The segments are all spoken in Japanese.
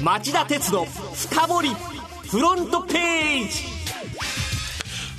町田鉄の深掘りフロントページ。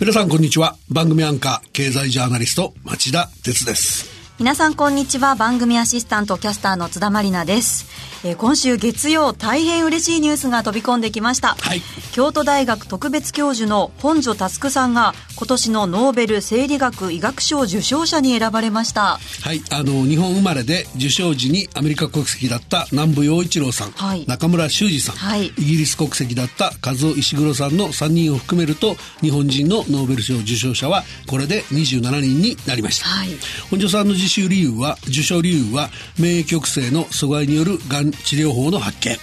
皆さんこんにちは。番組アンカー経済ジャーナリスト町田鉄です。皆さんこんにちは。番組アシスタントキャスターの津田まりなですえー、今週月曜大変嬉しいニュースが飛び込んできました、はい、京都大学特別教授の本庶佑さんが今年のノーベル生理学医学賞受賞者に選ばれました。はい。あの日本生まれで受賞時にアメリカ国籍だった南部陽一郎さん、はい、中村修二さん、はい、イギリス国籍だった和夫石黒さんの3人を含めると日本人のノーベル賞受賞者はこれで27人になりました、はい、本庶さんの受賞理由は受賞理由は免疫抑制の阻害によるがん治療法の発見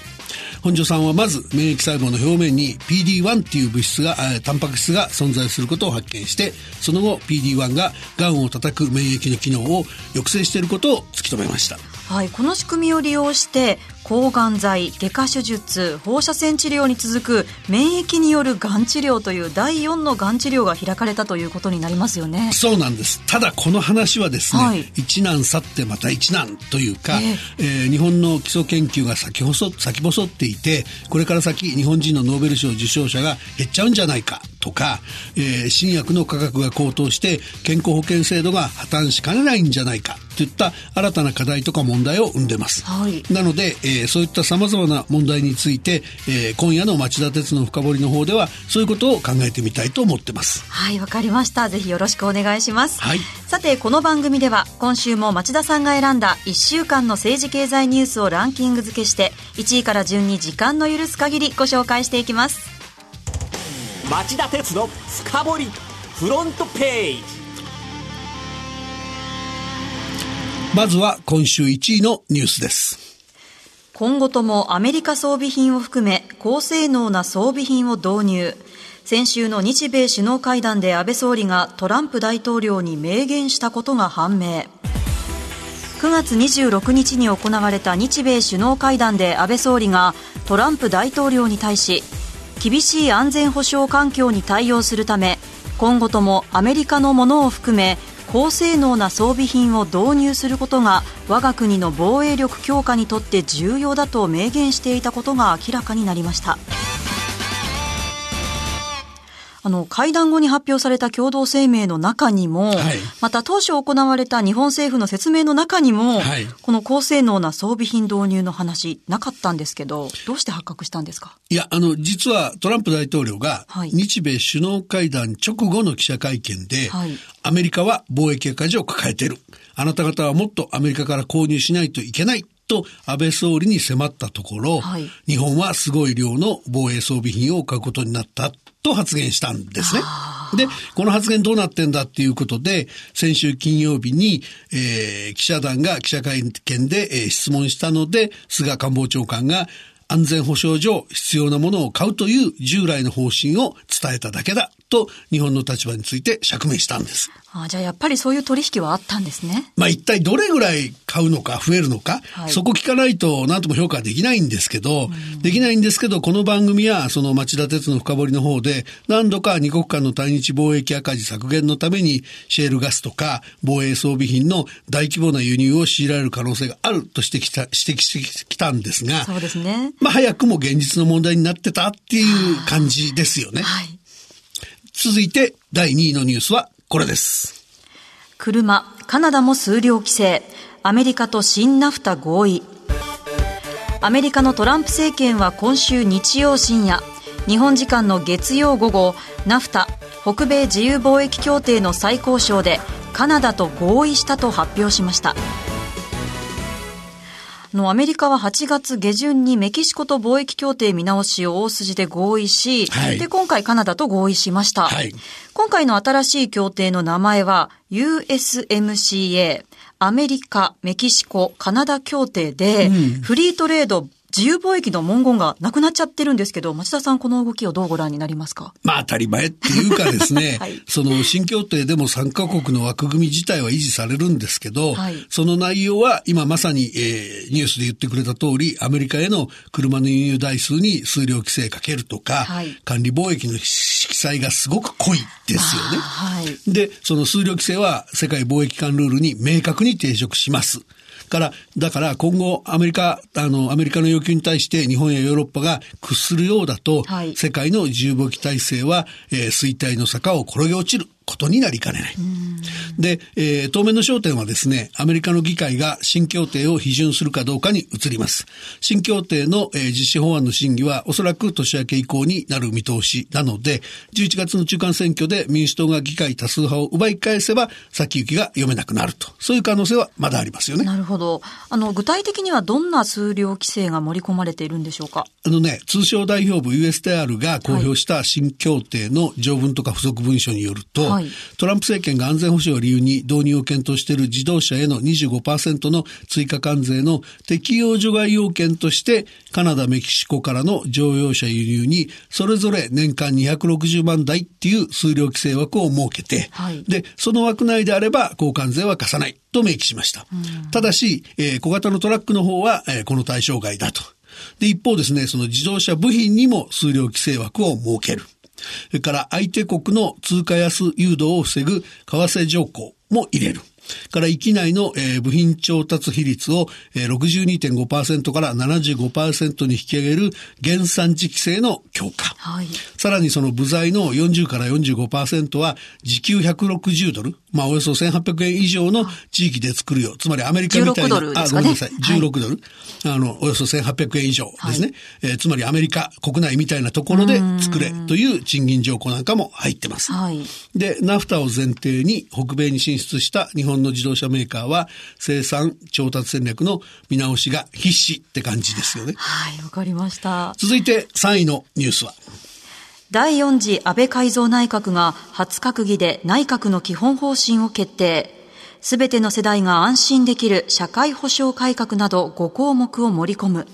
本庄さんはまず免疫細胞の表面に PD-1 っていう物質が、タンパク質が存在することを発見して、その後 PD-1 が癌を叩く免疫の機能を抑制していることを突き止めました。はい、この仕組みを利用して抗がん剤外科手術放射線治療に続く免疫によるがん治療という第4のがん治療が開かれたということになりますよね。そうなんです。ただこの話はですね、はい、一難去ってまた一難というか、えー、えー、日本の基礎研究が先細先細っていてこれから先日本人のノーベル賞受賞者が減っちゃうんじゃないかとか、えー、新薬の価格が高騰して健康保険制度が破綻しかねないんじゃないかといった新たな課題とか問題を生んでます、はい、なので、えー、そういったさまざまな問題について、えー、今夜の町田鉄の深掘りの方ではそういうことを考えてみたいと思ってます。はいわかりました。ぜひよろしくお願いします、はい、さてこの番組では今週も町田さんが選んだ1週間の政治経済ニュースをランキング付けして1位から順に時間の許す限りご紹介していきます。町田鉄の深掘りフロントページ。まずは今週1位のニュースです今後ともアメリカ装備品を含め高性能な装備品を導入。先週の日米首脳会談で安倍総理がトランプ大統領に明言したことが判明。9月26日に行われた日米首脳会談で安倍総理がトランプ大統領に対し厳しい安全保障環境に対応するため今後ともアメリカのものを含め高性能な装備品を導入することが我が国の防衛力強化にとって重要だと明言していたことが明らかになりました。あの会談後に発表された共同声明の中にも、はい、また当初行われた日本政府の説明の中にも、はい、この高性能な装備品導入の話なかったんですけど、どうして発覚したんですか？いや、あの、実はトランプ大統領が、日米首脳会談直後の記者会見で、はい、アメリカは貿易赤字を抱えている。あなた方はもっとアメリカから購入しないといけない。と安倍総理に迫ったところ、はい、日本はすごい量の防衛装備品を買うことになったと発言したんですね。で、この発言どうなってんだっていうことで、先週金曜日に、えー、記者団が記者会見で、えー、質問したので、菅官房長官が安全保障上必要なものを買うという従来の方針を伝えただけだと日本の立場について釈明したんです。あじゃあやっぱりそういう取引はあったんですね。まあ一体どれぐらい買うのか増えるのか、はい、そこ聞かないと何とも評価できないんですけど、できないんですけど、この番組はその町田鉄の深掘りの方で何度か二国間の対日貿易赤字削減のためにシェールガスとか防衛装備品の大規模な輸入を強いられる可能性があると指摘した指摘してきたんですが、そうですね。まあ早くも現実の問題になってたっていう感じですよね。はい。続いて第2位のニュースはこれです。車、カナダも数量規制、アメリカと新ナフタ合意。アメリカのトランプ政権は今週日曜深夜、日本時間の月曜午後、ナフタ、北米自由貿易協定の最高賞でカナダと合意したと発表しました。のアメリカは8月下旬にメキシコと貿易協定見直しを大筋で合意し、はい、で、今回カナダと合意しました。はい、今回の新しい協定の名前は USMCA、アメリカ、メキシコ、カナダ協定で、うん、フリートレード、自由貿易の文言がなくなっちゃってるんですけど、町田さん、この動きをどうご覧になりますか？まあ当たり前っていうかですね、はい、その新協定でも3カ国の枠組み自体は維持されるんですけど、はい、その内容は今まさに、えー、ニュースで言ってくれた通り、アメリカへの車の輸入台数に数量規制かけるとか、はい、管理貿易の色彩がすごく濃いですよね。はい、で、その数量規制は世界貿易間ルールに明確に抵触します。から、だから今後アメリカ、あの、アメリカの要求に対して日本やヨーロッパが屈するようだと、はい、世界の重武器体制は、えー、衰退の坂を転げ落ちる。ことになりかねない。で、えー、当面の焦点はですね、アメリカの議会が新協定を批准するかどうかに移ります。新協定の、えー、実施法案の審議はおそらく年明け以降になる見通しなので、11月の中間選挙で民主党が議会多数派を奪い返せば、先行きが読めなくなると。そういう可能性はまだありますよね。なるほど。あの、具体的にはどんな数量規制が盛り込まれているんでしょうか？あのね、通商代表部 USTR が公表した新協定の条文とか付属文書によると、はい、トランプ政権が安全保障を理由に導入を検討している自動車への25%の追加関税の適用除外要件として、カナダ、メキシコからの乗用車輸入に、それぞれ年間260万台っていう数量規制枠を設けて、はい、で、その枠内であれば交換税は課さないと明記しました。ただし、えー、小型のトラックの方は、えー、この対象外だと。で、一方ですね、その自動車部品にも数量規制枠を設ける。それから相手国の通貨安誘導を防ぐ為替条項も入れる。から域内の、えー、部品調達比率を、えー、62.5%から75%に引き上げる原産地規制の強化。はい、さらにその部材の40から45%は時給160ドル、まあおよそ1800円以上の地域で作るよ。つまりアメリカみたいな、ね、あ、ごめんなさい、16ドル、はい、あの、およそ1800円以上ですね。はい、えー、つまりアメリカ国内みたいなところで作れという賃金条項なんかも入ってます。はい、で、ナフタを前提に北米に進出した日本の自動車メーカーは生産調達戦略の見直しが必至って感じですよね。はい、わかりました。続いて3位のニュースは第4次安倍改造内閣が初閣議で内閣の基本方針を決定。すべての世代が安心できる社会保障改革など5項目を盛り込む。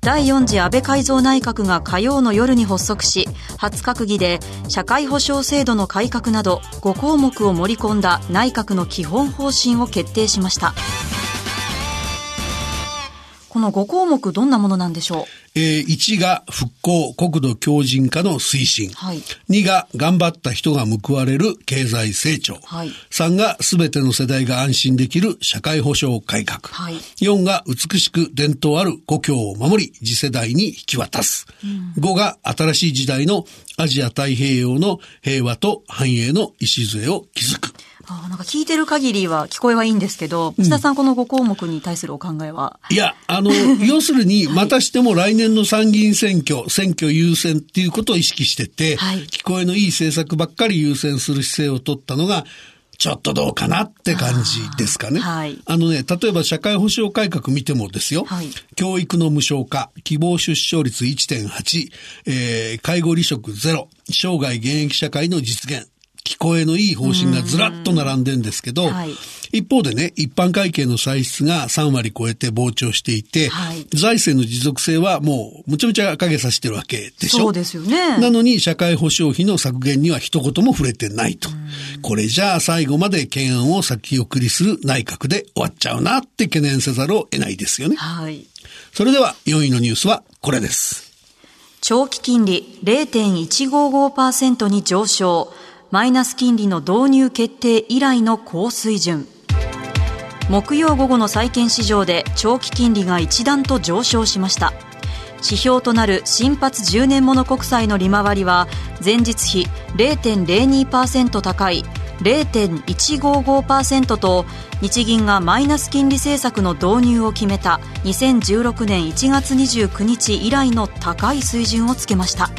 第4次安倍改造内閣が火曜の夜に発足し初閣議で社会保障制度の改革など5項目を盛り込んだ内閣の基本方針を決定しましたこの5項目どんなものなんでしょう？えー、1が復興、国土強靭化の推進。はい、2が頑張った人が報われる経済成長。はい、3が全ての世代が安心できる社会保障改革。はい、4が美しく伝統ある故郷を守り、次世代に引き渡す。うん、5が新しい時代のアジア太平洋の平和と繁栄の礎を築く。あなんか聞いてる限りは聞こえはいいんですけど、内田さんこの5項目に対するお考えは、いや、あの、要するに、またしても来年の参議院選挙、選挙優先っていうことを意識してて、はい、聞こえのいい政策ばっかり優先する姿勢を取ったのが、ちょっとどうかなって感じですかね。はい、あのね、例えば社会保障改革見てもですよ、はい、教育の無償化、希望出生率1.8、えー、介護離職ゼロ、生涯現役社会の実現、聞こえのいい方針がずらっと並んでんですけど、はい、一方でね、一般会計の歳出が3割超えて膨張していて、はい、財政の持続性はもうむちゃむちゃ影さしてるわけでしょ？そうですよね。なのに社会保障費の削減には一言も触れてないと。これじゃあ最後まで懸案を先送りする内閣で終わっちゃうなって懸念せざるを得ないですよね。はい。それでは4位のニュースはこれです。長期金利0.155%に上昇。マイナス金利の導入決定以来の高水準木曜午後の債券市場で長期金利が一段と上昇しました指標となる新発10年物国債の利回りは前日比0.02%高い0.155%と日銀がマイナス金利政策の導入を決めた2016年1月29日以来の高い水準をつけました。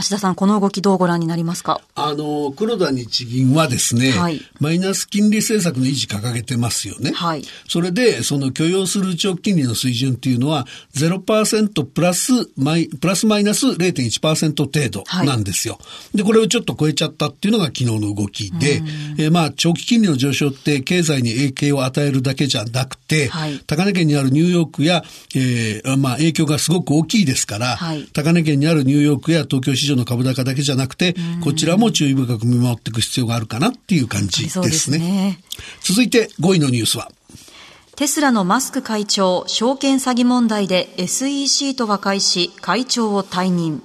増田さん、この動きどうご覧になりますか？あの、黒田日銀はですね、はい、マイナス金利政策の維持掲げてますよね。はい。それで、その許容する長期金利の水準っていうのは、0%プラスマイ、プラスマイナス0.1%程度なんですよ、はい。で、これをちょっと超えちゃったっていうのが昨日の動きで、えー、まあ、長期金利の上昇って経済に影響を与えるだけじゃなくて、はい、高値圏にあるニューヨークや、えー、まあ、影響がすごく大きいですから、はい、高値圏にあるニューヨークや東京市場の株高だけじゃなくて、こちらも注意深く見守っていく必要があるかなっていう感じですね。すね続いて5位のニュースはテスラのマスク会長、証券詐欺問題で SEC と和解し、会長を退任。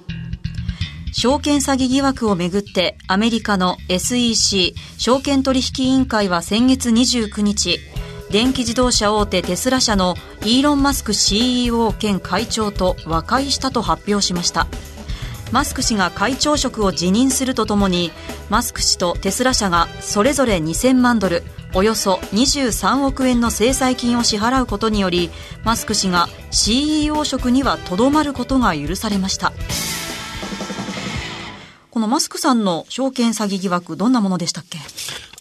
証券詐欺疑惑をめぐってアメリカの SEC 証券取引委員会は先月29日電気自動車大手テスラ社のイーロン・マスク CEO 兼会長と和解したと発表しましたマスク氏が会長職を辞任するとともにマスク氏とテスラ社がそれぞれ2000万ドルおよそ23億円の制裁金を支払うことによりマスク氏が CEO 職にはとどまることが許されました。このマスクさんの証券詐欺疑惑どんなものでしたっけ？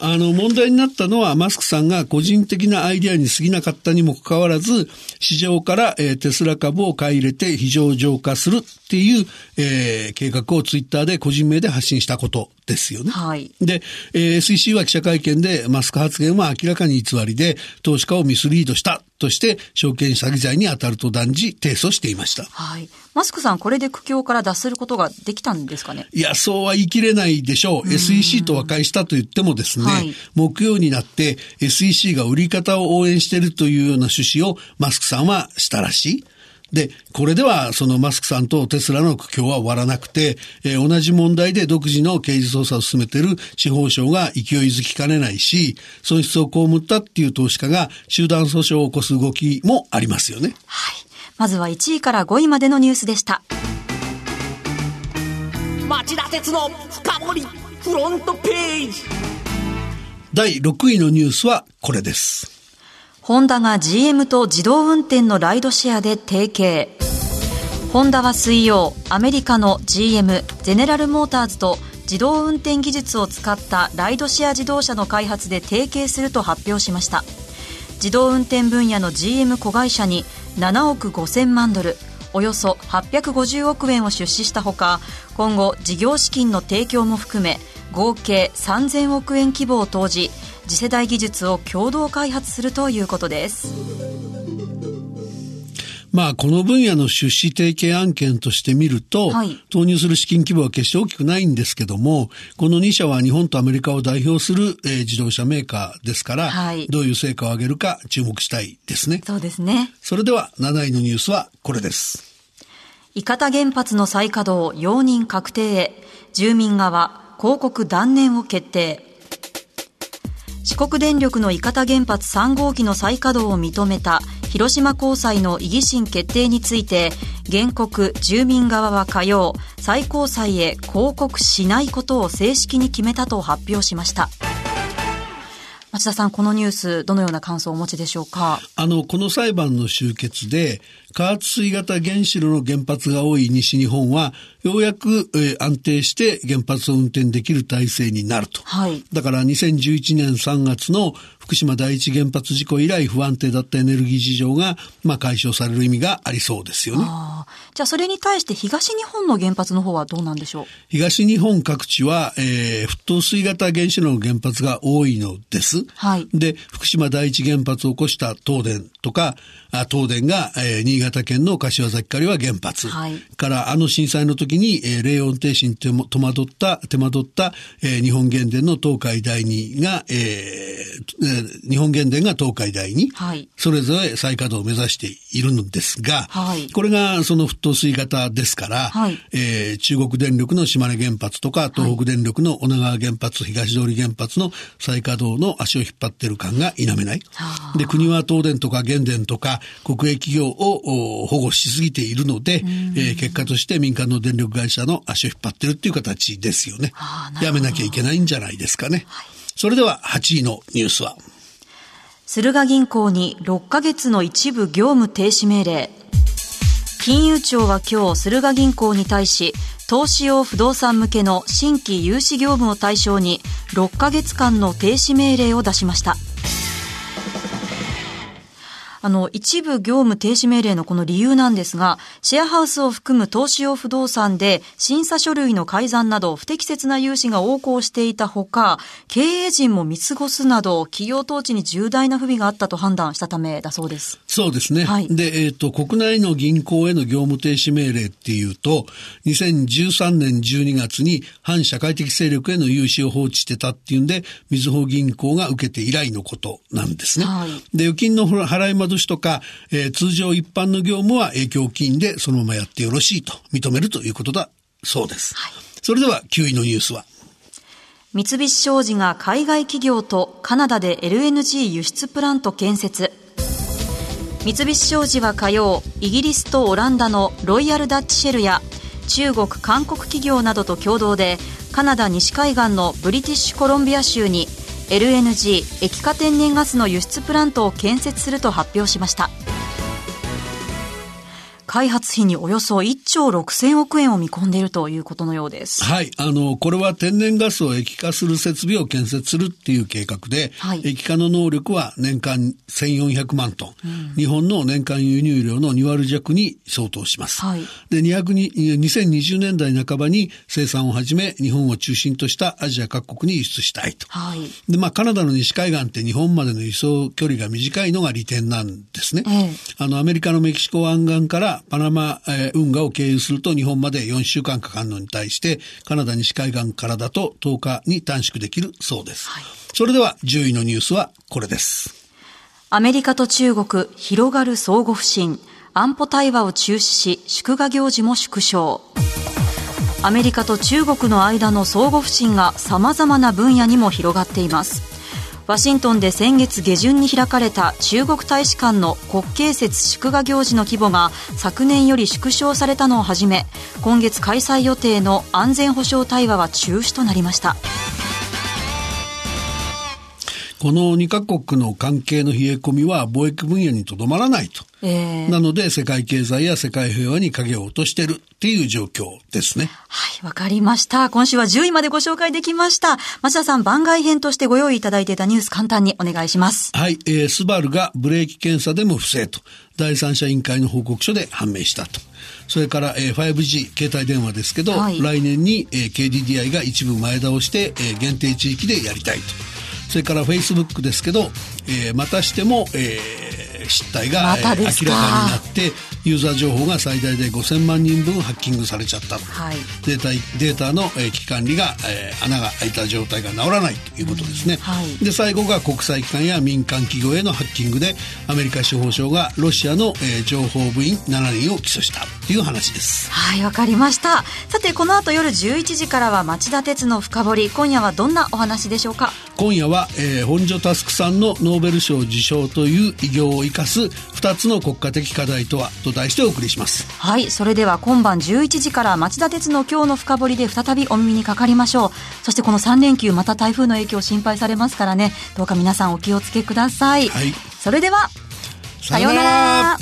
あの、問題になったのは、マスクさんが個人的なアイデアに過ぎなかったにもかかわらず、市場から、えー、テスラ株を買い入れて非常上化するっていう、えー、計画をツイッターで個人名で発信したことですよね。はい。で、えー、SEC は記者会見でマスク発言は明らかに偽りで、投資家をミスリードしたとして、証券詐欺罪に当たると断じ、提訴していました。はい。マスクさん、これで苦境から脱することができたんですかね？いや、そうは言い切れないでしょう。SEC と和解したと言ってもですね、はい、木曜になって SEC が売り方を応援しているというような趣旨をマスクさんはしたらしい。で、これではそのマスクさんとテスラの苦境は終わらなくて、えー、同じ問題で独自の刑事捜査を進めている司法省が勢いづきかねないし、損失を被ったっていう投資家が集団訴訟を起こす動きもありますよね。はい。まずは1位から5位までのニュースでした。町田鉄の深掘りフロントページ第6位のニュースはこれです。ホンダが GM と自動運転のライドシェアで提携。ホンダは水曜、アメリカの GM、ゼネラルモーターズと自動運転技術を使ったライドシェア自動車の開発で提携すると発表しました。自動運転分野の GM 子会社に7億5000万ドル、およそ850億円を出資したほか、今後事業資金の提供も含め、合計3000億円規模を投じ、次世代技術を共同開発するということです。まあ、この分野の出資提携案件として見ると、はい、投入する資金規模は決して大きくないんですけども、この2社は日本とアメリカを代表する、えー、自動車メーカーですから、はい、どういう成果を上げるか注目したいですね。そうですね。それでは、7位のニュースはこれです。伊方原発の再稼働容認確定へ、住民側広告断念を決定。四国電力の伊方原発3号機の再稼働を認めた広島高裁の異議審決定について原告住民側は火曜最高裁へ抗告しないことを正式に決めたと発表しました。町田さん、このニュース、どのような感想をお持ちでしょうか？あの、この裁判の終結で、加圧水型原子炉の原発が多い西日本は、ようやく、えー、安定して原発を運転できる体制になると。はい。だから2011年3月の福島第一原発事故以来不安定だったエネルギー事情が、まあ、解消される意味がありそうですよね。じゃあそれに対して東日本の原発の方はどうなんでしょう？東日本各地は、えー、沸騰水型原子炉の原発が多いのです。はい。で、福島第一原発を起こした東電とか、東電が、えー、新潟県の柏崎刈は原発。はい。からあの震災の時に、えー、冷温停止に戸惑った、手間取った、えー、日本原電の東海第二が、えー、日本原電が東海第二。はい。それぞれ再稼働を目指しているのですが、はい。これがその沸騰水型ですから、はい。えー、中国電力の島根原発とか、東北電力の女川原発、東通原発の再稼働の足を引っ張ってる感が否めない。で、国は東電とか原電とか、国営企業を保護しすぎているので、えー、結果として民間の電力会社の足を引っ張ってるっていう形ですよね。やめなきゃいけないんじゃないですかね。はい、それでは8位のニュースは。駿河銀行に6ヶ月の一部業務停止命令。金融庁は今日、駿河銀行に対し、投資用不動産向けの新規融資業務を対象に6ヶ月間の停止命令を出しました。あの、一部業務停止命令のこの理由なんですが、シェアハウスを含む投資用不動産で審査書類の改ざんなど不適切な融資が横行していたほか、経営陣も見過ごすなど企業統治に重大な不備があったと判断したためだそうです。そうですね。はい、で、えっ、ー、と、国内の銀行への業務停止命令っていうと、2013年12月に反社会的勢力への融資を放置してたっていうんで、みずほ銀行が受けて以来のことなんですね。はい、で、預金の払い戻しとか、えー、通常一般の業務は影響金でそのままやってよろしいと認めるということだそうです。はい、それでは9位のニュースは？三菱商事が海外企業とカナダで LNG 輸出プラント建設三菱商事は火曜イギリスとオランダのロイヤルダッチシェルや中国韓国企業などと共同でカナダ西海岸のブリティッシュコロンビア州に LNG 液化天然ガスの輸出プラントを建設すると発表しました。開発費におよそ1兆6000億円を見込んでいるということのようです。はい。あの、これは天然ガスを液化する設備を建設するっていう計画で、はい、液化の能力は年間1400万トン、うん、日本の年間輸入量の2割弱に相当します。はい、で、200に、2020年代半ばに生産を始め、日本を中心としたアジア各国に輸出したいと。はい、で、まあ、カナダの西海岸って日本までの輸送距離が短いのが利点なんですね。ええ、あの、アメリカのメキシコ湾岸からパナマ、えー、運河を経由すると日本まで4週間かかるのに対して、カナダ西海岸からだと10日に短縮できるそうです。はい、それでは10位のニュースはこれです。アメリカと中国、広がる相互不信。安保対話を中止し、祝賀行事も縮小。アメリカと中国の間の相互不信が様々な分野にも広がっています。ワシントンで先月下旬に開かれた中国大使館の国慶節祝賀行事の規模が昨年より縮小されたのをはじめ今月開催予定の安全保障対話は中止となりました。この2カ国の関係の冷え込みは貿易分野にとどまらないと。えー、なので世界経済や世界平和に影を落としているっていう状況ですね。はい、わかりました。今週は10位までご紹介できました。町田さん、番外編としてご用意いただいていたニュース簡単にお願いします。はい、えー、スバルがブレーキ検査でも不正と、第三者委員会の報告書で判明したと。それから、えー、5G 携帯電話ですけど、はい、来年に、えー、KDDI が一部前倒して、えー、限定地域でやりたいと。それからフェイスブックですけど、えー、またしても、えー、失態が、ま、明らかになってユーザー情報が最大で5000万人分ハッキングされちゃった、はい、データデータの、えー、危機管理が、えー、穴が開いた状態が治らないということですね、はい、で最後が国際機関や民間企業へのハッキングでアメリカ司法省がロシアの、えー、情報部員7人を起訴したという話です。はいわかりました。さてこの後夜11時からは町田鉄の深掘り。今夜はどんなお話でしょうか？今夜はえー、本庶佑さんのノーベル賞受賞という偉業を生かす2つの国家的課題とはと題してお送りします。はいそれでは今晩11時から町田鉄の今日の深掘りで再びお耳にかかりましょう。そしてこの3連休また台風の影響心配されますからね。どうか皆さんお気をつけください、はい、それではさようなら